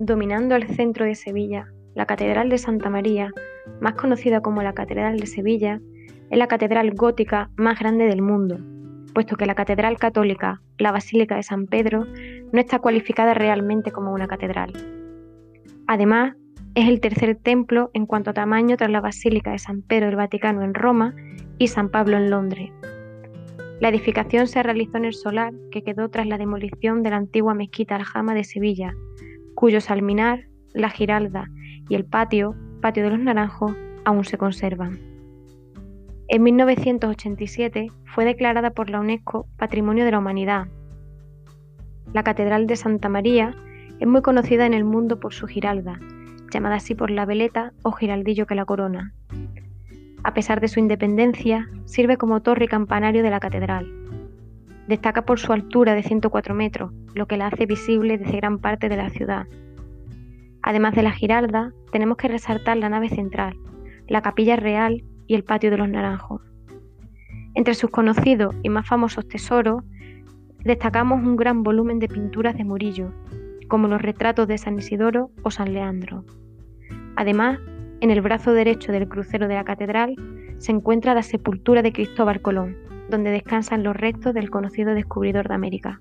Dominando el centro de Sevilla, la Catedral de Santa María, más conocida como la Catedral de Sevilla, es la catedral gótica más grande del mundo, puesto que la Catedral Católica, la Basílica de San Pedro, no está cualificada realmente como una catedral. Además, es el tercer templo en cuanto a tamaño tras la Basílica de San Pedro del Vaticano en Roma y San Pablo en Londres. La edificación se realizó en el solar que quedó tras la demolición de la antigua mezquita Aljama de Sevilla, cuyo salminar, la giralda y el patio, patio de los naranjos, aún se conservan. En 1987 fue declarada por la UNESCO Patrimonio de la Humanidad. La Catedral de Santa María es muy conocida en el mundo por su giralda, llamada así por la veleta o giraldillo que la corona. A pesar de su independencia, sirve como torre y campanario de la catedral. Destaca por su altura de 104 metros, lo que la hace visible desde gran parte de la ciudad. Además de la giralda, tenemos que resaltar la nave central, la capilla real y el patio de los naranjos. Entre sus conocidos y más famosos tesoros, destacamos un gran volumen de pinturas de Murillo, como los retratos de San Isidoro o San Leandro. Además, en el brazo derecho del crucero de la catedral se encuentra la sepultura de Cristóbal Colón, donde descansan los restos del conocido descubridor de América.